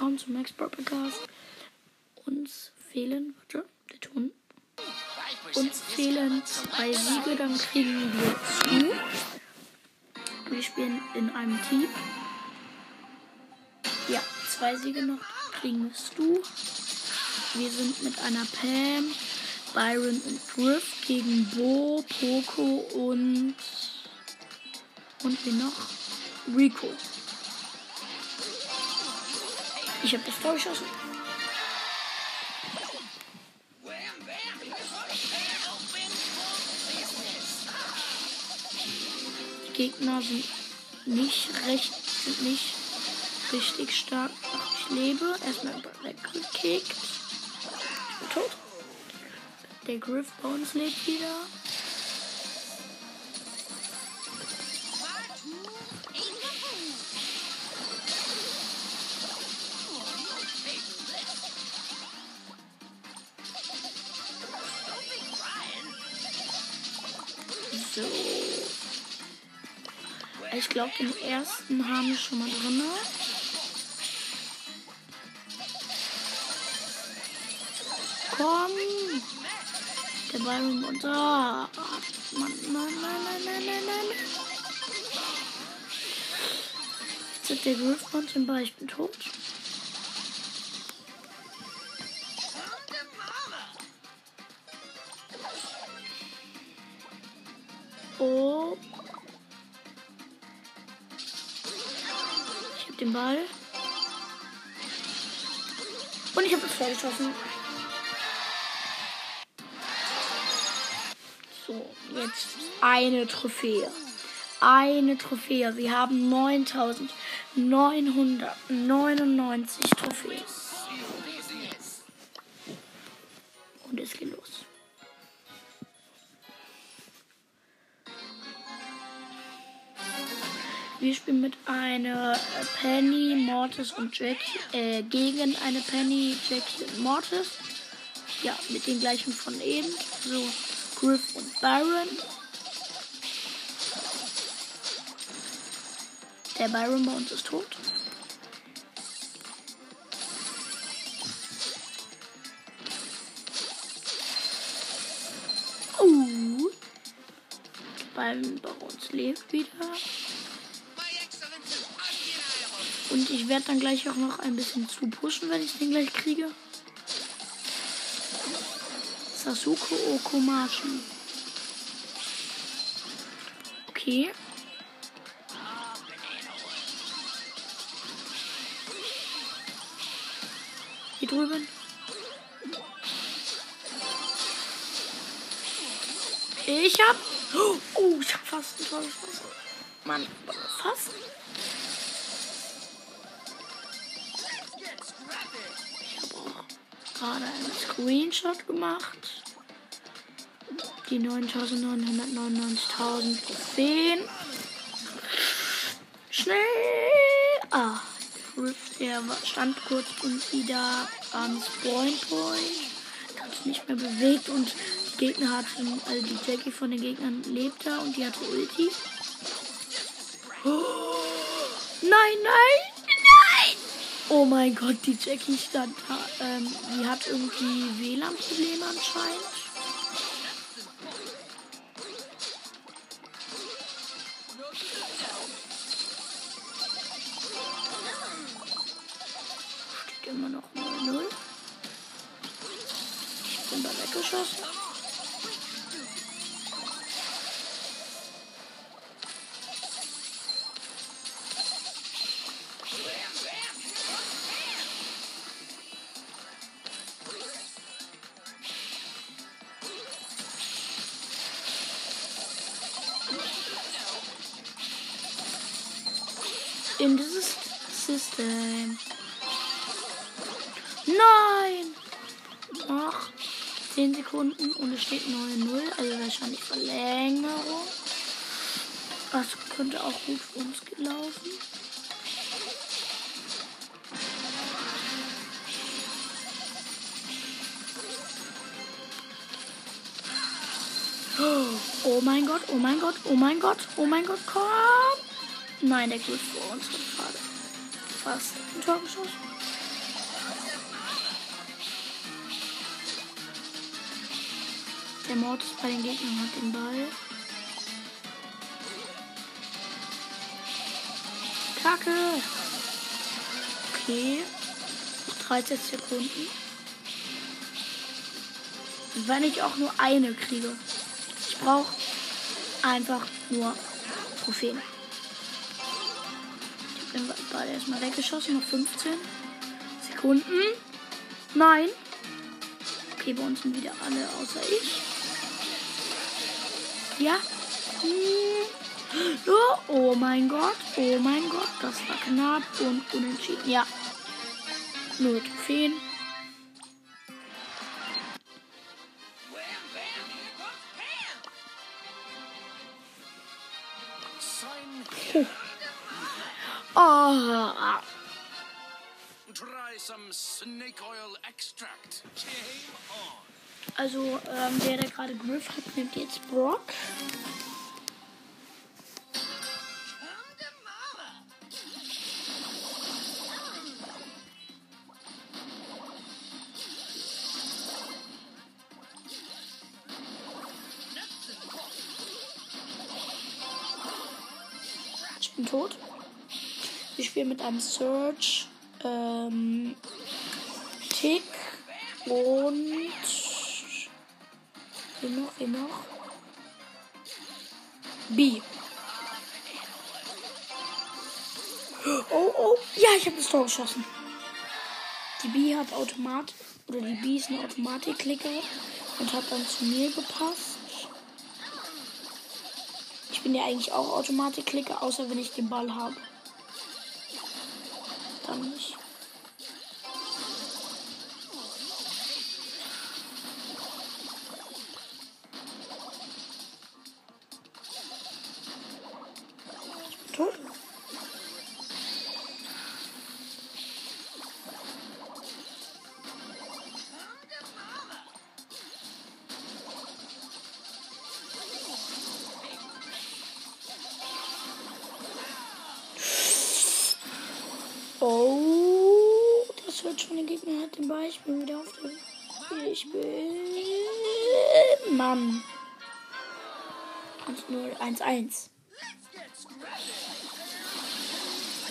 willkommen zu Max Podcast. Uns fehlen, warte, der Ton. Uns fehlen zwei Siege, dann kriegen wir zu. Wir spielen in einem Team. Ja, zwei Siege noch, kriegen wir. Wir sind mit einer Pam, Byron und Griff gegen Bo, Poco und und wie noch? Rico. Ich habe das Tor geschossen. Die Gegner sind nicht recht, sind nicht richtig stark. Ach, ich lebe. Erstmal weggekickt. Ich bin tot. Der Griff bei uns lebt wieder. Glaube, den ersten haben wir schon mal drin. Komm! Der Byron da. Mann, nein, nein, nein, nein, nein, nein. Jetzt ist der Griff Ball. Ich bin tot. Den Ball. Und ich habe das Tor geschossen. So, jetzt eine Trophäe. Eine Trophäe. Wir haben 9999 Trophäen. Mit einer Penny, Mortis und Jackie äh, gegen eine Penny, Jackie und Mortis. Ja, mit den gleichen von eben. So, Griff und Byron. Der Byron bei uns ist tot. Oh. Byron bei uns lebt wieder. Und ich werde dann gleich auch noch ein bisschen zu pushen, wenn ich den gleich kriege. Sasuke Okomachi. Okay. Hier drüben. Ich hab. Oh, ich hab fast ein Tor geschossen. Mann, fast. Gerade einen Screenshot gemacht. Die 9999.000 Trophäen. Schnell! Ah, der stand kurz und wieder am Spawn Point. Hat sich nicht mehr bewegt und die Gegner hatten, also die Jackie von den Gegnern lebte und die hatte Ulti. Oh, nein, nein! Oh mein Gott, die Jackie stand da. Ähm, die hat irgendwie WLAN-Probleme anscheinend. Steht 9-0, also wahrscheinlich Verlängerung. Das könnte auch gut für uns gelaufen. Oh mein Gott, oh mein Gott, oh mein Gott, oh mein Gott, komm! Nein, der geht vor uns gerade. Fast ein Tor. Der Mortis bei den Gegnern hat den Ball. Kacke. Okay. 13 Sekunden. Wenn ich auch nur eine kriege. Ich brauche einfach nur Trophäen. Ich den Ball erstmal weggeschossen. Noch 15 Sekunden. Nein. Okay, bei uns sind wieder alle außer ich. Ja. Oh, oh mein Gott. Oh mein Gott. Das war knapp und unentschieden. Ja. Null Trophäen. Oh. Try some snake oil extract. Game on. Also, ähm, der, der gerade Griff hat, nimmt jetzt Brock. Ich bin tot. Wir spielen mit einem Search, ähm, Tick und Wen noch? B. Oh, oh. Ja, ich habe das Tor geschossen. Die B hat Automat. Oder die B ist eine Automatik-Klicker. Und hat dann zu mir gepasst. Ich bin ja eigentlich auch Automatik-Klicker, außer wenn ich den Ball habe. Dann nicht. 1-0, 1-1.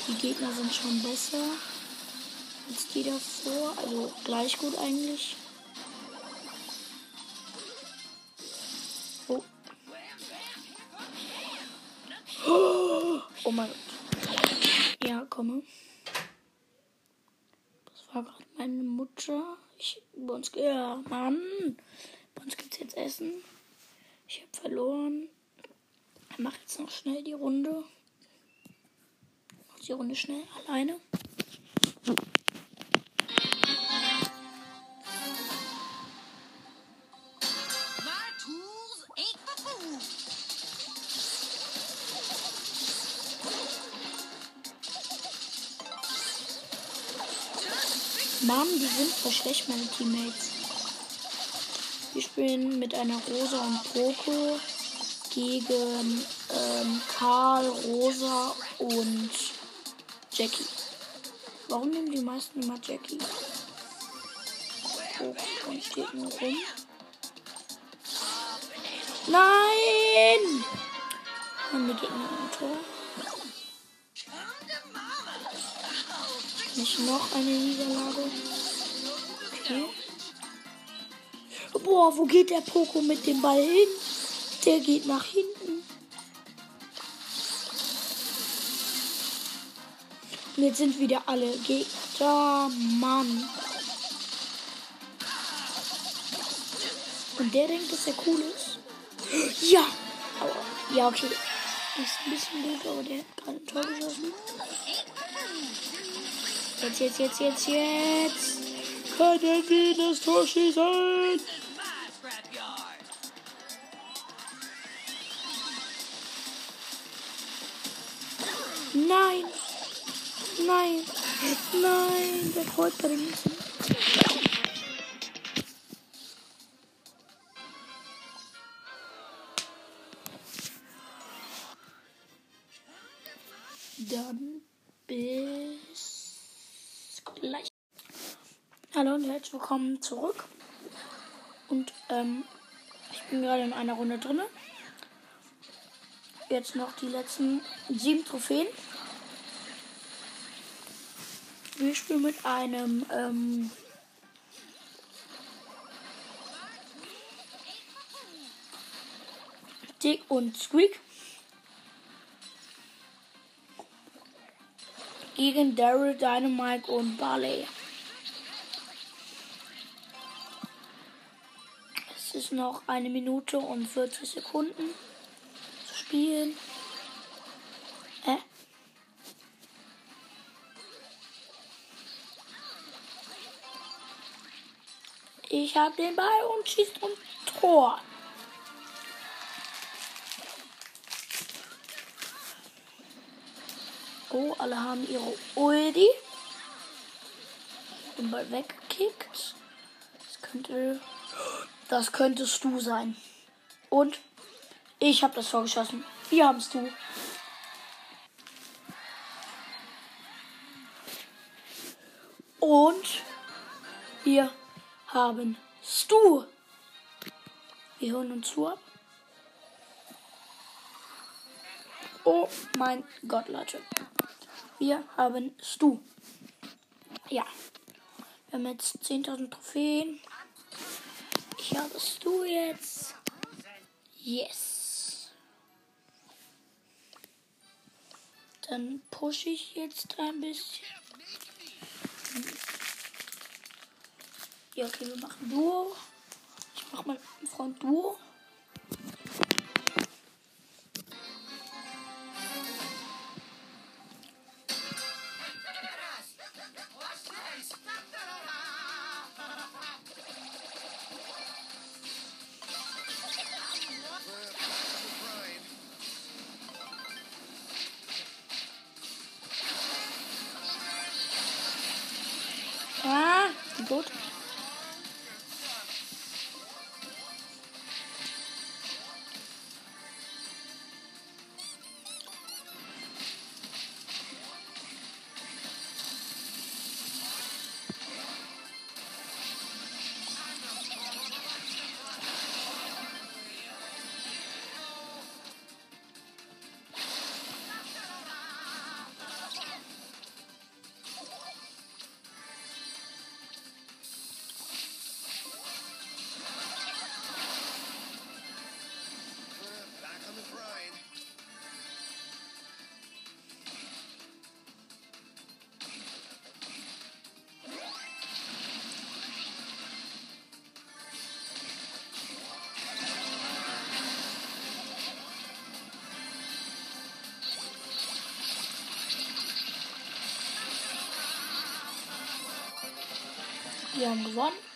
Die Gegner sind schon besser als die davor. Also gleich gut eigentlich. Oh. Oh mein Gott. Ja, komme. Das war gerade meine Mutter. Ich, bei uns, ja, Mann. Bei uns gibt's jetzt Essen. Ich habe verloren. Mache jetzt noch schnell die Runde die Runde schnell alleine. Mann, die sind voll schlecht, meine Teammates. Wir spielen mit einer Rosa und Poco gegen ähm, Karl, Rosa und Jackie. Warum nehmen die meisten immer Jackie? Oh, und steht nur rum. Nein! Haben wir Gegner im Tor? Nicht noch eine Niederlage. Okay. Boah, wo geht der Poko mit dem Ball hin? Der geht nach hinten. Und jetzt sind wieder alle Gegner. Mann. Und der denkt, dass er cool ist. Ja. Aua. Ja, okay. Ist ein bisschen gut, aber der hat gerade ein Tor geschossen. Jetzt, jetzt, jetzt, jetzt, jetzt. Kann er das Tor schießen? Nein. Nein. Nein. Der freut dem Essen. Dann bis gleich. Hallo und herzlich willkommen zurück. Und ähm, ich Bin gerade in einer Runde drin. Jetzt noch die letzten sieben Trophäen. Wir spielen mit einem ähm, Dick und Squeak. Gegen Daryl, Dynamite und Barley. Es ist noch eine Minute und 40 Sekunden zu spielen. Habe den Ball und schießt um Tor. Oh, alle haben ihre Ulti. Den Ball weggekickt. Das könnte. Das könntest du sein. Und ich habe das vorgeschossen. Wir haben es du. Und wir haben Stu. Wir hören uns zu ab. Oh mein Gott, Leute. Wir haben Stu. Ja. Wir haben jetzt 10.000 Trophäen. Ich habe Stu jetzt. Yes. Dann pushe ich jetzt ein bisschen. Ja, okay, wir machen Duo. Ich mache mit meinem Freund Duo. Wir haben gewonnen.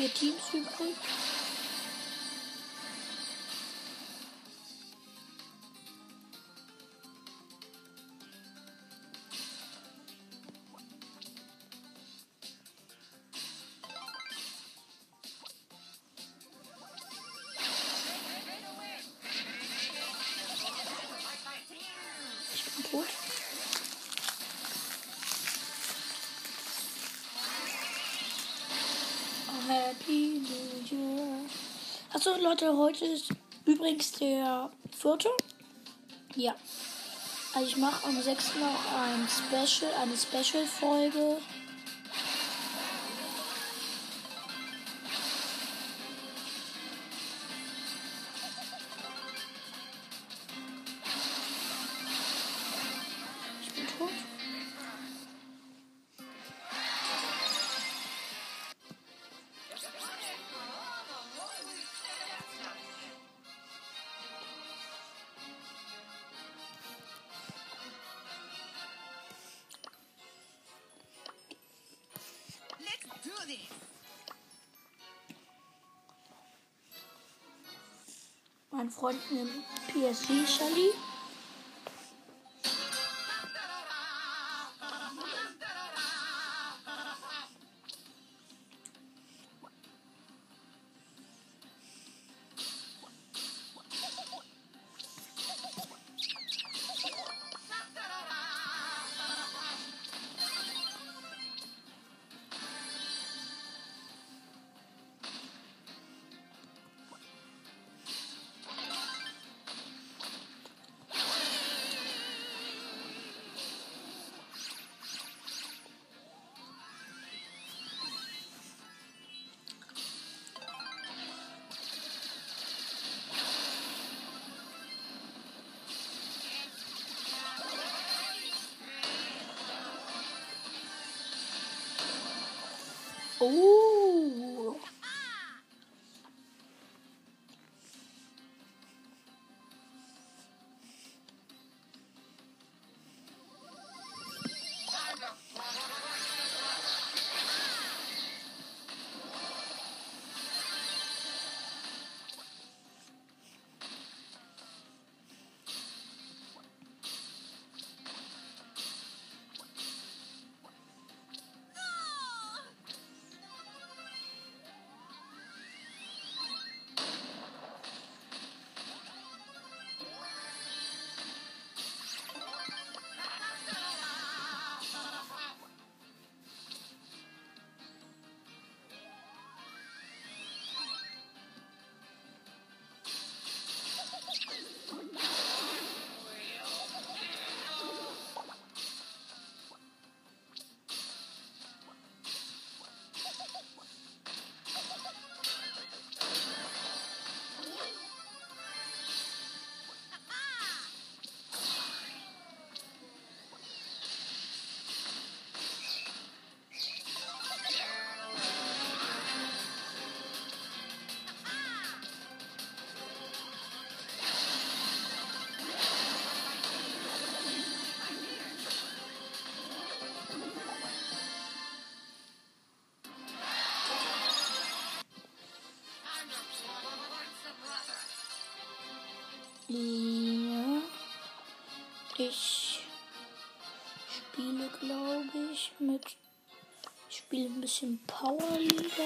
Vier Teams übrig. Achso, Leute, heute ist übrigens der vierte. Ja. Also ich mache am 6. noch ein Special, eine Special-Folge. Mein Freund nimmt PSG Ooh. Ja. Ich spiele, glaube ich, mit. Ich spiele ein bisschen Powerliga.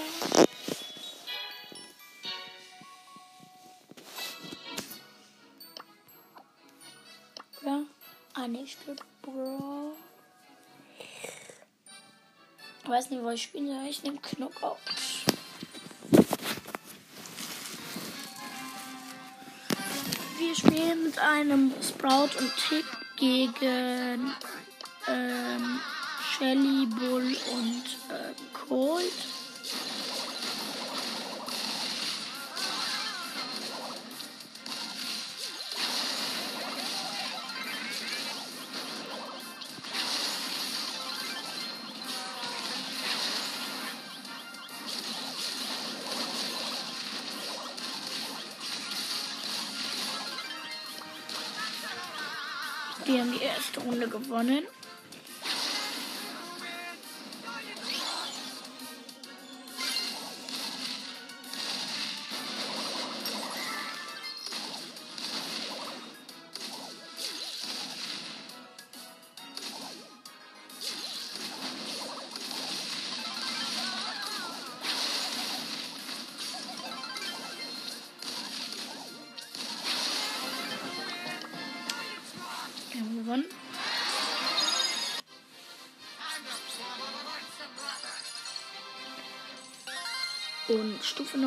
Oder? Ah, ne, ich spiele Brawl. Ich weiß nicht, was ich spiele. Ich nehme Knockout. Wir spielen mit einem Sprout und Tick gegen ähm, Shelly, Bull und ähm, Colt. Gewonnen. Stufe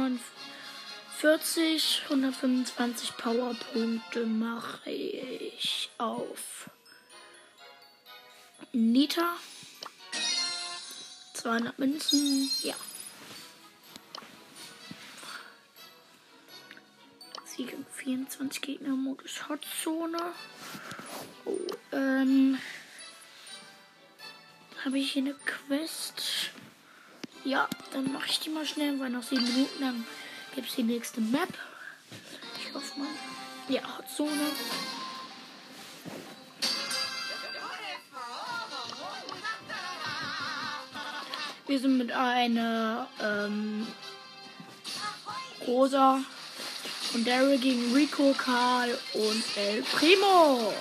49, 125 Powerpunkte mache ich auf Nita. 200 Münzen, ja. Sieg im 24 Gegner Modus Hotzone. Oh, ähm. Habe ich hier eine Quest? Ja, dann mache ich die mal schnell, weil noch sieben Minuten lang gibt es die nächste Map. Ich hoffe mal. Ja, Hotzone. Wir sind mit einer ähm, Rosa und Daryl gegen Rico, Karl und El Primo.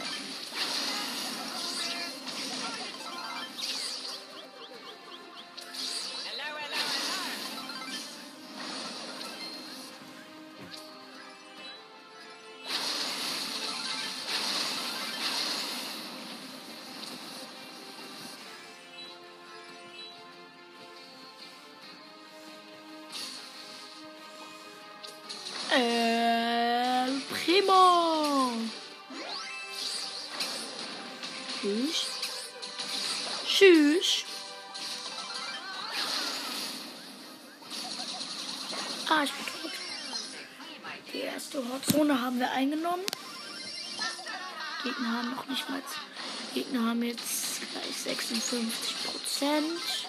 56 Prozent.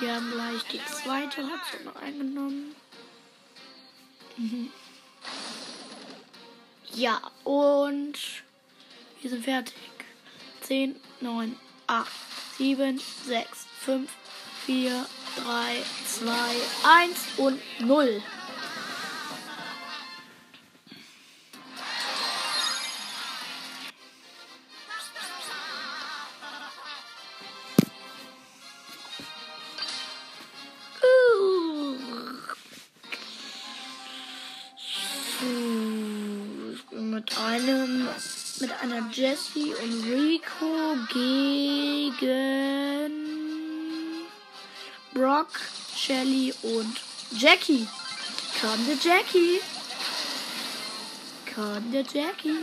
Wir haben gleich die zweite Hotzone eingenommen. Mhm. Ja, und wir sind fertig. 10, 9, 8, 7, 6, 5, 4, 3, 2, 1 und 0. Jessie und Rico gegen Brock, Shelly und Jackie. Kam der Jackie. Kam der Jackie.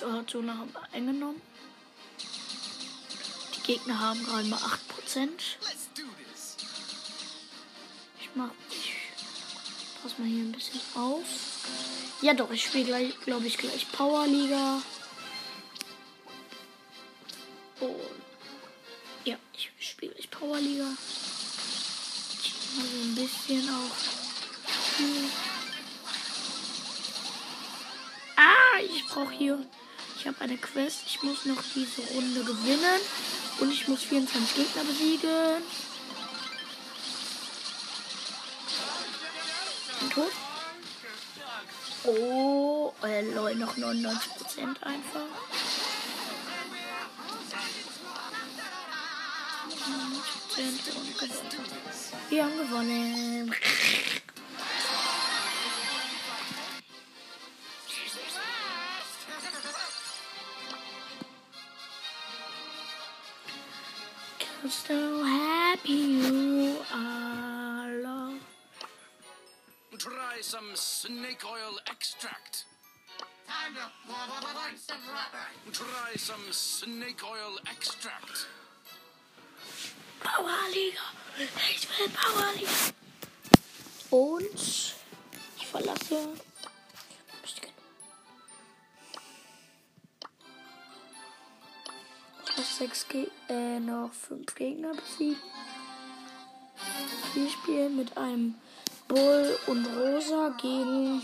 Wir eingenommen. Die Gegner haben gerade mal 8%. Let's do this. Ich mach. Ich pass mal hier ein bisschen auf. Ja doch, ich spiele gleich, glaube ich, gleich Powerliga. Ich habe eine Quest. Ich muss noch diese Runde gewinnen. Und ich muss 24 Gegner besiegen. Bin tot. Oh, äh, lol, noch 99% einfach. 99% und gewonnen. Wir haben gewonnen. So happy you are. Love. Try some snake oil extract. Try some snake oil extract. Powerliga. Ich will Powerliga. Und ich verlasse. Noch sechs Ge äh, noch fünf Gegner besiegen. Wir spielen mit einem Bull und Rosa gegen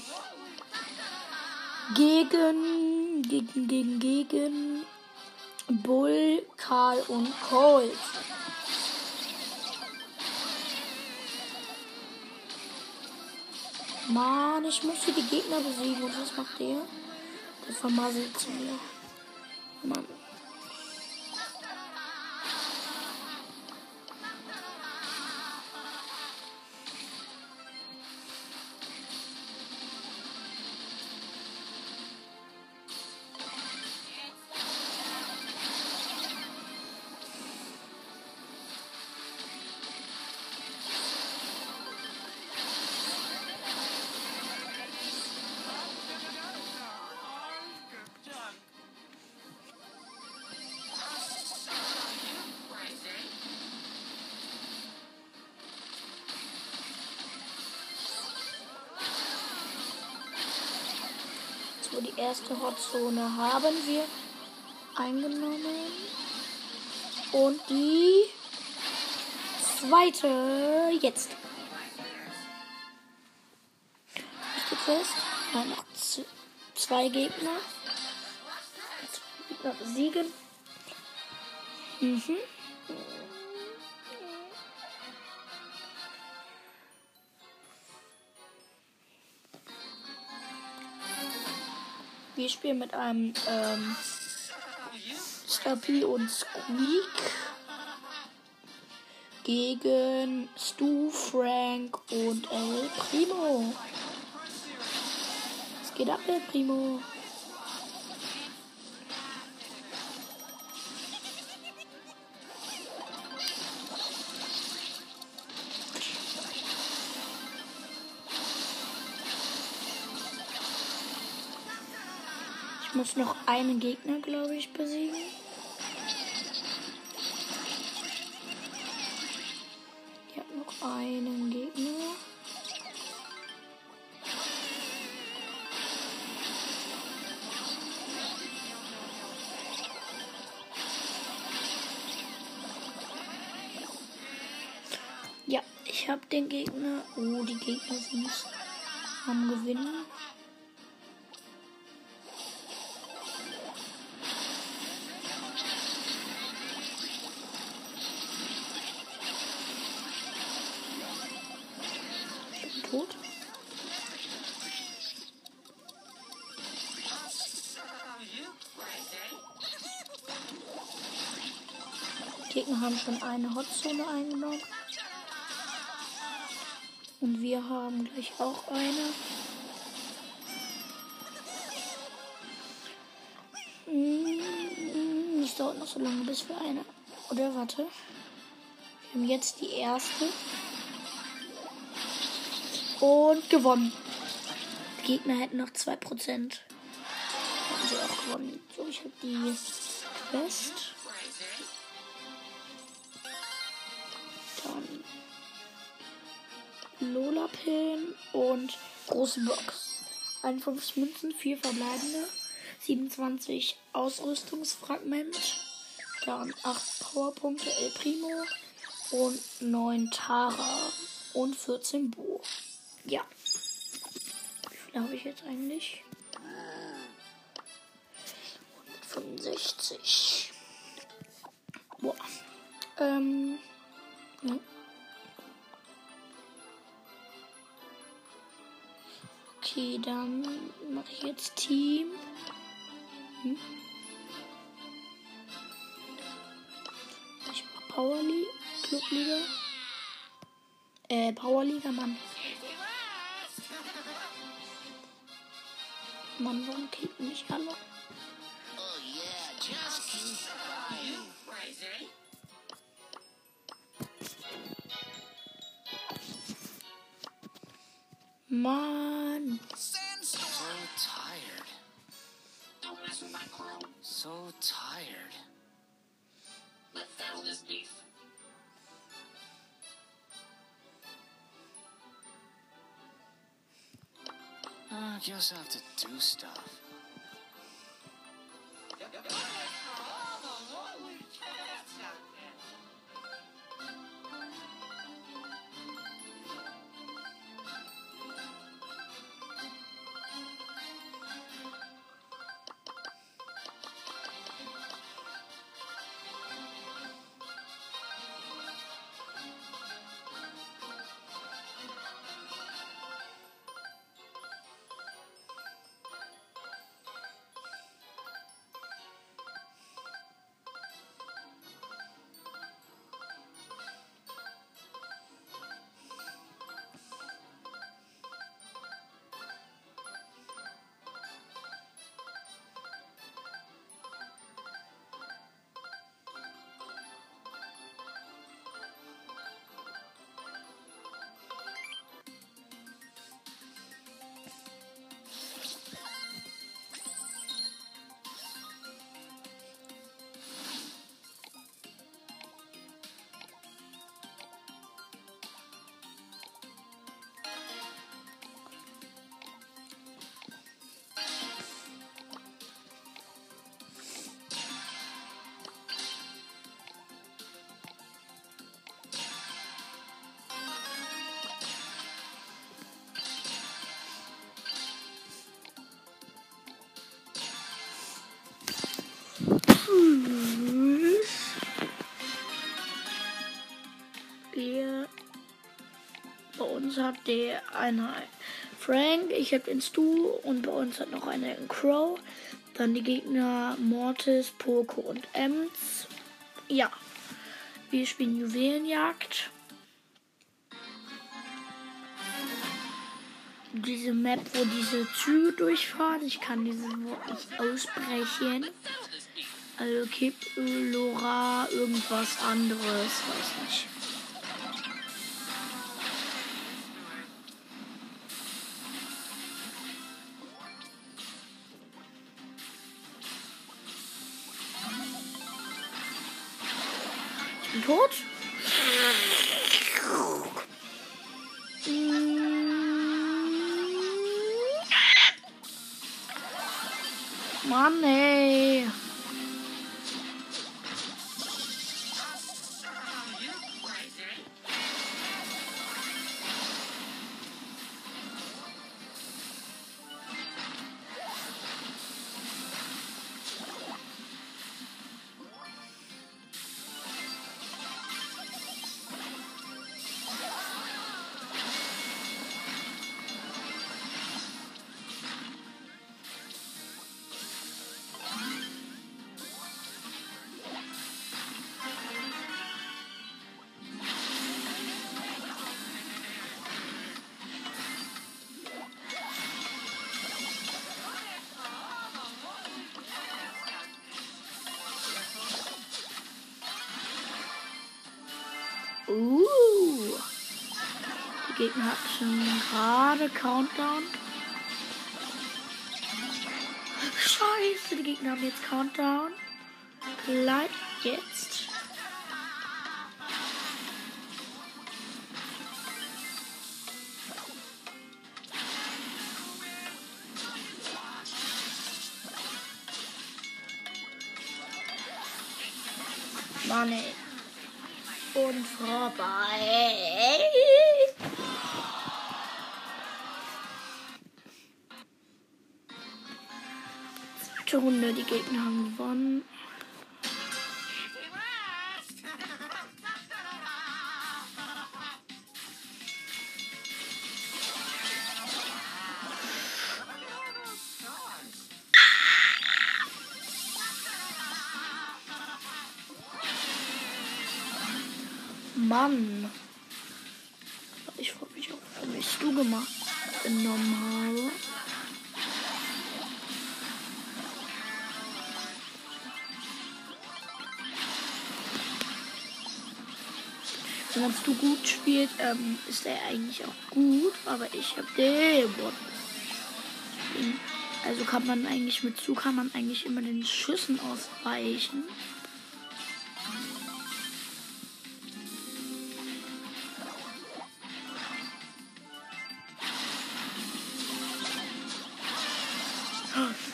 gegen gegen gegen gegen Bull, Karl und Colt. Mann, ich muss hier die Gegner besiegen. Was macht der? Der vermasselt zu mir. Mann. So, die erste Hotzone haben wir eingenommen. Und die zweite jetzt. Nächste Quest. Nein, noch zwei Gegner. Gegner besiegen. Mhm. Wir spielen mit einem ähm, Stapi und Squeak gegen Stu, Frank und El Primo. Es geht ab, El Primo. Muss noch einen Gegner, glaube ich, besiegen. Ich habe noch einen Gegner. Ja, ich habe den Gegner. Oh, die Gegner sind am Gewinnen. Schon eine Hotzone eingenommen. Und wir haben gleich auch eine. Mm, Es dauert noch so lange, bis wir eine. Oder warte. Wir haben jetzt die erste. Und gewonnen. Die Gegner hätten noch 2%. Haben sie auch gewonnen. So, ich habe die Quest. Lola Pin und große Box. 51 Münzen, 4 verbleibende, 27 Ausrüstungsfragment, dann 8 Powerpunkte El Primo und 9 Tara und 14 Bo. Ja. Wie viel habe ich jetzt eigentlich? 165. Boah. Ähm. Dann mache ich jetzt Team. Hm. Ich mache Powerliga, Clubliga. Äh, Powerliga, Mann. Mann, warum kicken mich alle? Mann. So tired. I guess I have to do stuff. Der eine Frank, ich habe den Stu und bei uns hat noch einen Crow. Dann die Gegner Mortis, Poco und Ems. Ja, wir spielen Juwelenjagd. Diese Map, wo diese Züge durchfahren. Ich kann dieses Wort nicht aussprechen. Also Kip, Lora, irgendwas anderes, weiß nicht. Tot. Mann, ey. Gegner hatten schon gerade Countdown. Scheiße, die Gegner haben jetzt Countdown. Gleich Zweite Runde, die Gegner haben gewonnen. Mann. Ich freue mich auch, wie ich du gemacht genommen Wenn du gut spielt, ähm, ist er eigentlich auch gut, aber ich habe den Bot. Also kann man eigentlich mit zu kann man eigentlich immer den Schüssen ausweichen.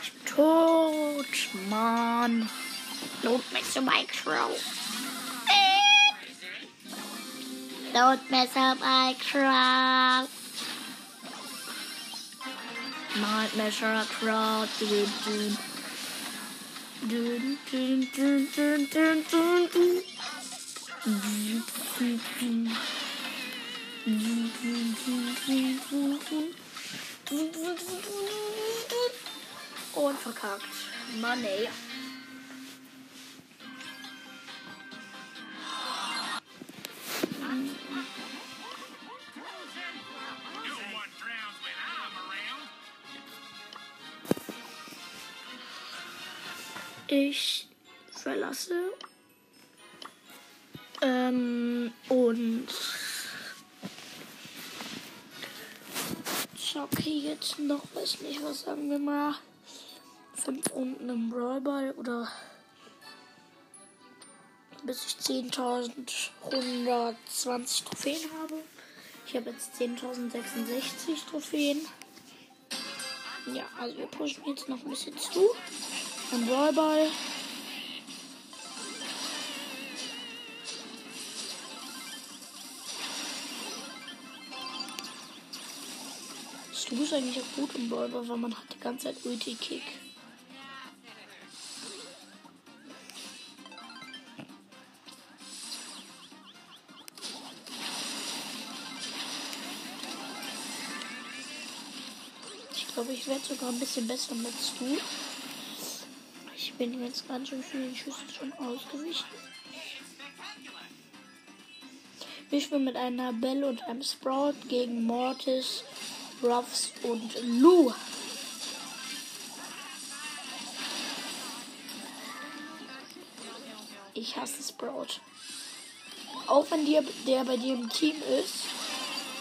Ich bin tot, Mann. Don't mess up my crow. Don't mess up my crop. Not measure a crowd. Doon, Und verkackt. Mann. Ich verlasse. Ähm, und zocke jetzt noch, weiß nicht, was sagen wir mal, fünf Runden im Brawlball oder bis ich 10.120 Trophäen habe. Ich habe jetzt 10.066 Trophäen. Ja, also wir pushen jetzt noch ein bisschen zu. Ein Brawlball. Stu ist eigentlich auch gut im Brawlball, weil man hat die ganze Zeit Ulti-Kick. glaube, ich werde sogar ein bisschen besser mit du. Ich bin jetzt ganz schön vielen Schüssen schon ausgewichen. Wir spielen mit einer Belle und einem Sprout gegen Mortis, Ruffs und Lou. Ich hasse Sprout. Auch wenn der, der bei dir im Team ist,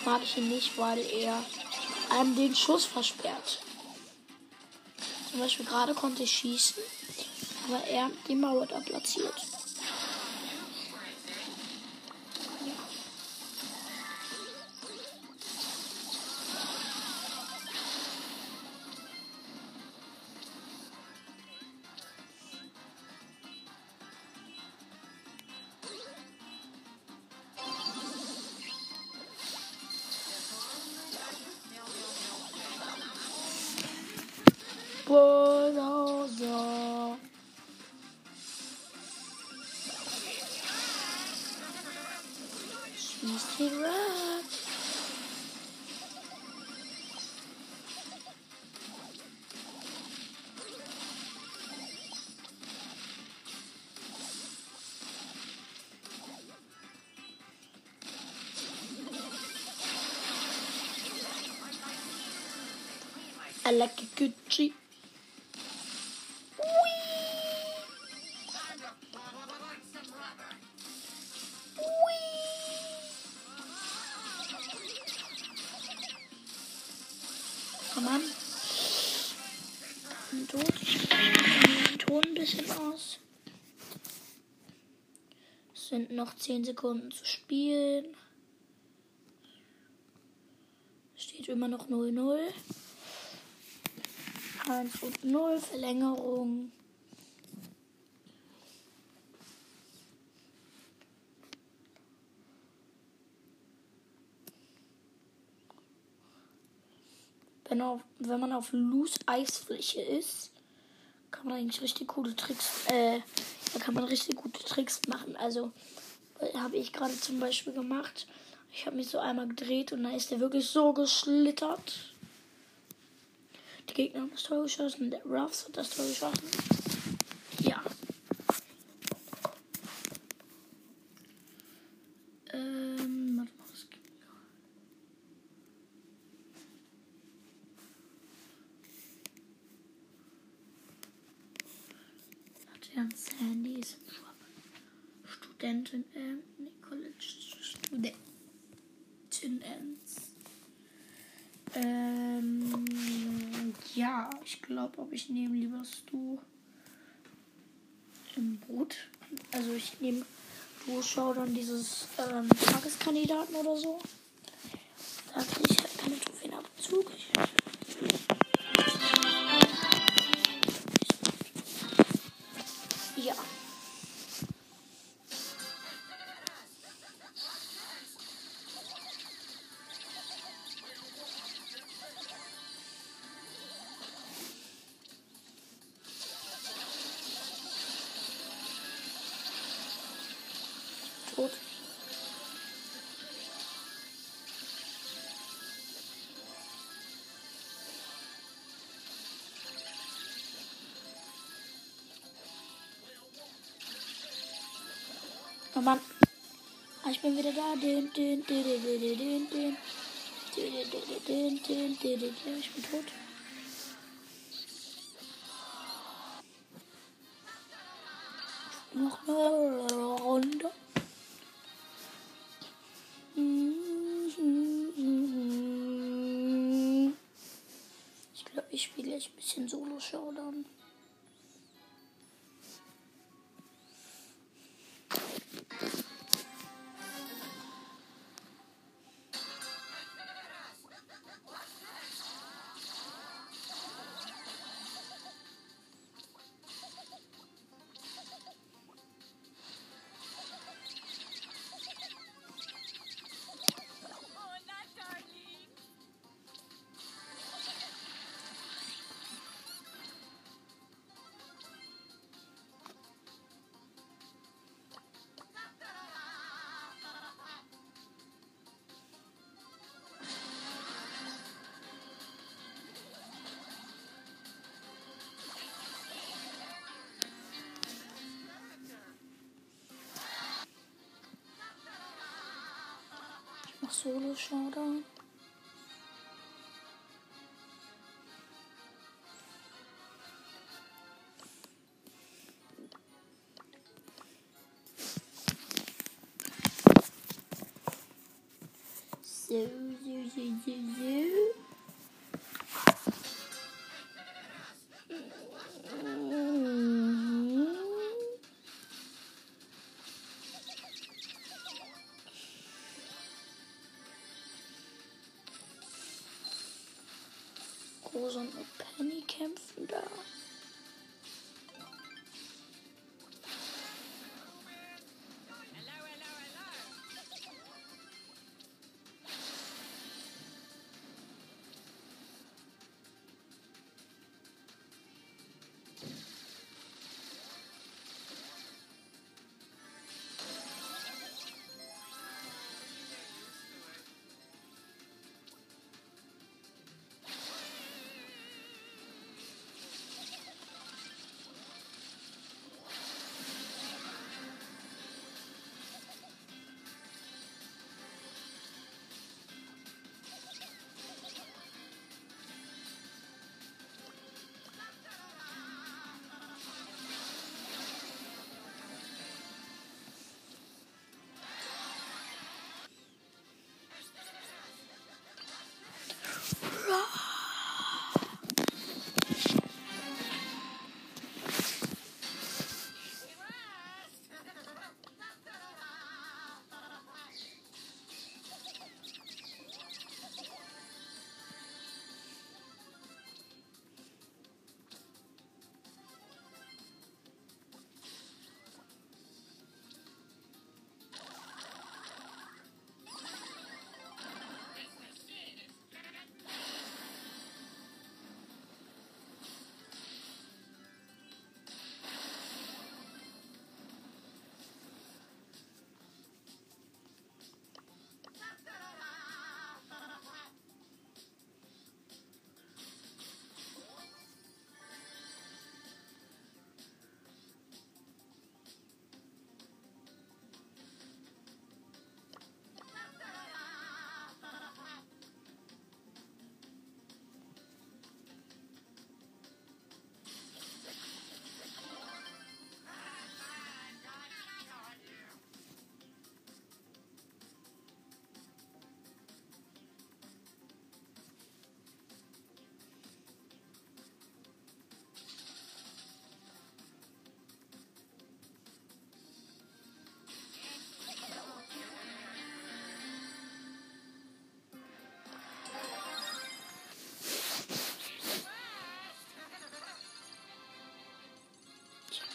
mag ich ihn nicht, weil er einem den Schuss versperrt. Zum Beispiel gerade konnte ich schießen, aber er die Mauer da platziert. I like a good G. Komm an. Bin tot. Den Ton ein bisschen aus. Es sind noch 10 Sekunden zu spielen. Steht immer noch 0-0. 1 und 0, Verlängerung. Wenn, auf, wenn man auf Loose Eisfläche ist, kann man eigentlich richtig coole Tricks, äh, da kann man richtig gute Tricks machen. Also, habe ich gerade zum Beispiel gemacht. Ich habe mich so einmal gedreht und dann ist der wirklich so geschlittert. Die Gegner haben das Tor geschossen, der Ruffs hat das Tor geschossen. Ja. Ähm, warte mal, was ging da? Adrian Sandy ist im Shop. Studentin, ähm, nee, College Studentin. Ähm, ja, ich glaube, ob ich nehme lieber Stu im Boot. Also ich nehme du schau dann dieses ähm, Tageskandidaten oder so. Da kriege ich halt keine Trophäenabzug. Oh Mann. Ah, Ich bin wieder da. Din, din, din, din. Din, din, din, din, din, din, din, din. Ich bin tot. Noch eine Runde. Ich glaube, ich spiele jetzt ein bisschen Solo-Showdown. Solo Showdown. Rosa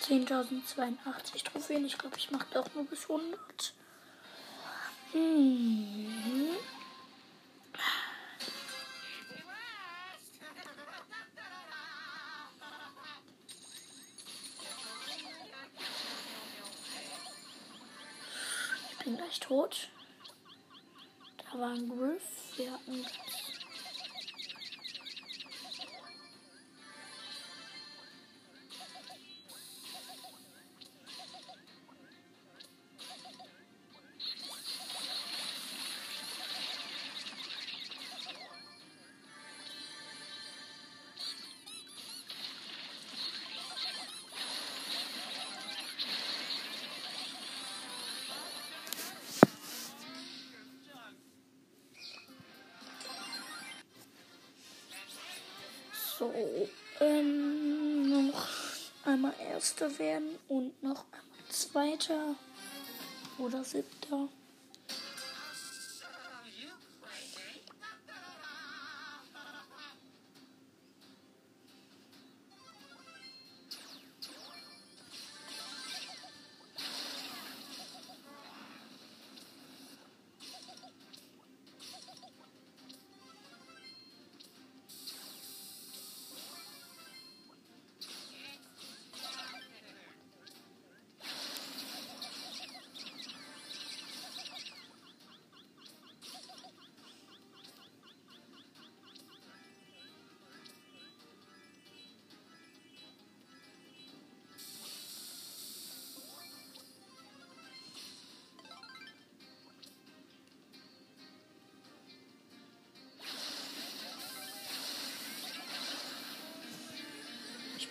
10.082 Trophäen. Ich glaube, ich mache doch nur bis 100. Hm. Ich bin gleich tot. Da war ein Griff. Wir hatten Erster werden und noch einmal Zweiter oder Siebter.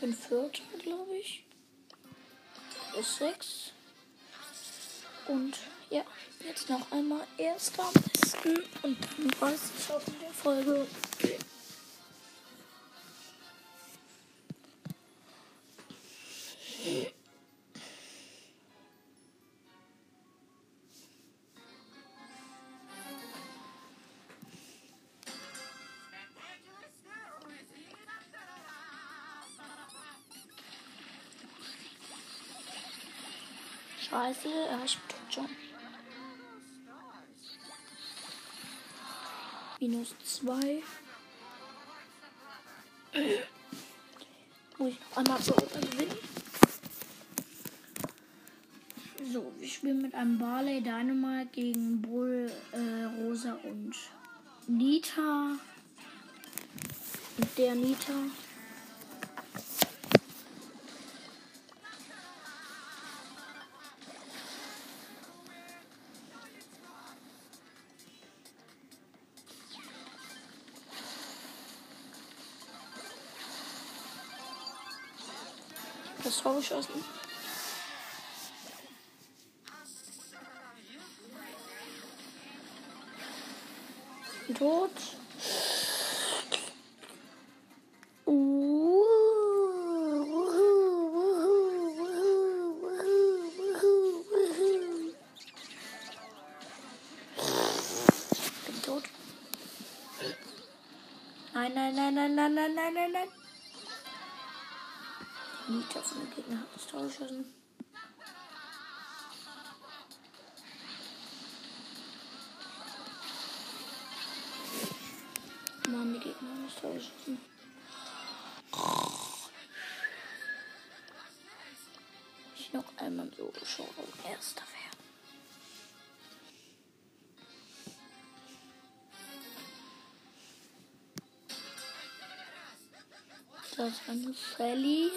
Bin Vierter, glaube ich. Plus sechs. Und ja, jetzt noch einmal Erster besten. Und dann war es in der Folge. Scheiße, ja, ich bin schon. Minus zwei. Muss ich noch einmal so gewinnen. So, wir spielen mit einem Barley Dynamite gegen Bull, äh, Rosa und Nita. Und der Nita. Tor geschossen. Tot. Nein, nein, nein, nein, nein, nein, nein, nein, nein. Nita von dem Gegner hat das Tor geschossen. Mann, die Gegner haben das Tor geschossen. Ich noch einmal so schon Erster werden. Das ist eine Sally.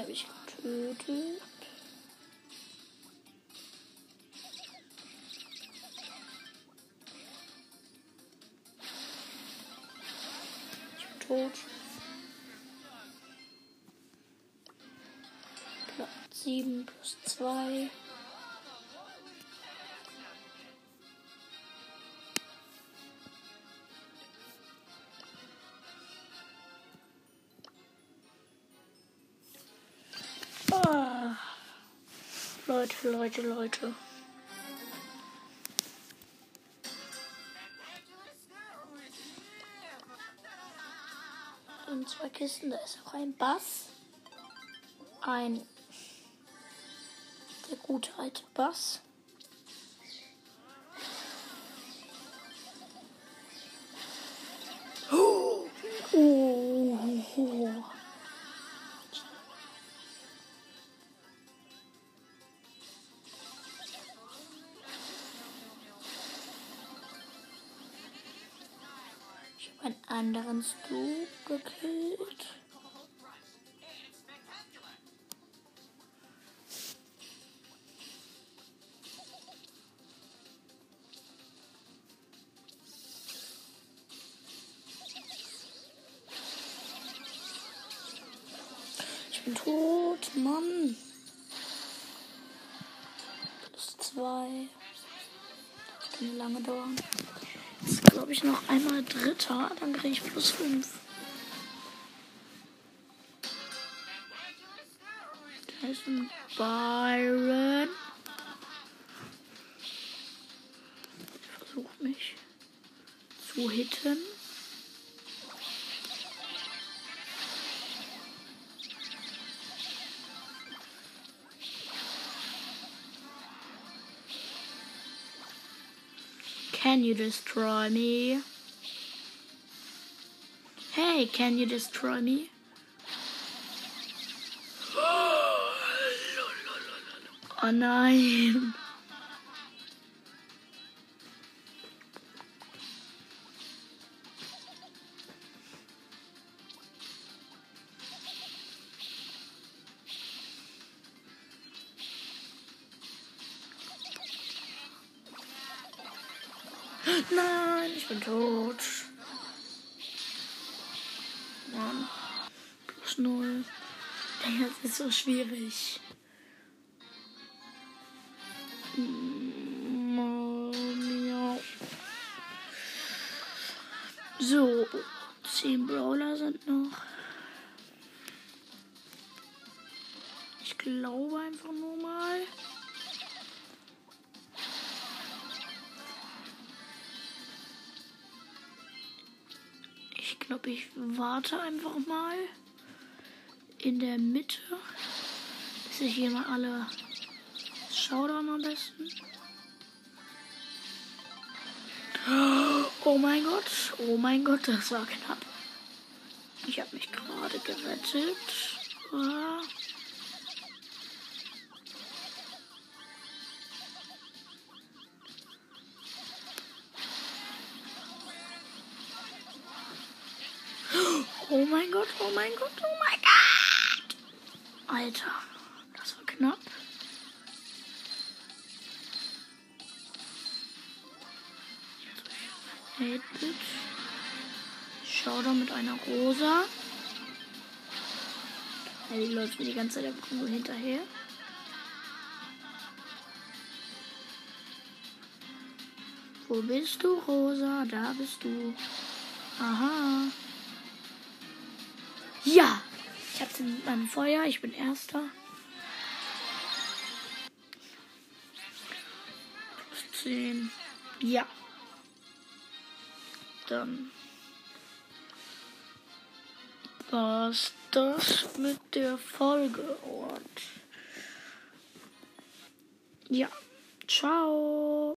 Habe ich getötet. Leute, Leute, Leute. Und zwei Kisten, da ist auch ein Bass. Ein der gute alte Bass. Anderen Stu gekillt. Ich bin tot, Mann. Plus zwei. Das kann lange dauern. Glaube ich noch einmal Dritter, dann kriege ich plus fünf. Da ist ein Byron. Ich versuche mich zu hitten. Can you destroy me? Hey, can you destroy me? Oh nein. Schwierig. So, zehn Brawler sind noch. Ich glaube einfach nur mal. Ich glaube, ich warte einfach mal in der Mitte, bis ich hier mal alle Showdown am besten. Oh mein Gott, oh mein Gott, das war knapp. Ich habe mich gerade gerettet. Ah. Oh mein Gott, oh mein Gott, oh mein Gott. Alter, das war knapp. Hatebit. Schau da mit einer Rosa. Ja, die läuft mir die ganze Zeit einfach nur hinterher. Wo bist du, Rosa? Da bist du. Aha. Ja! Ich hab's mit meinem Feuer. Ich bin Erster. Plus 10. Ja. Dann war's das mit der Folge und ja, ciao.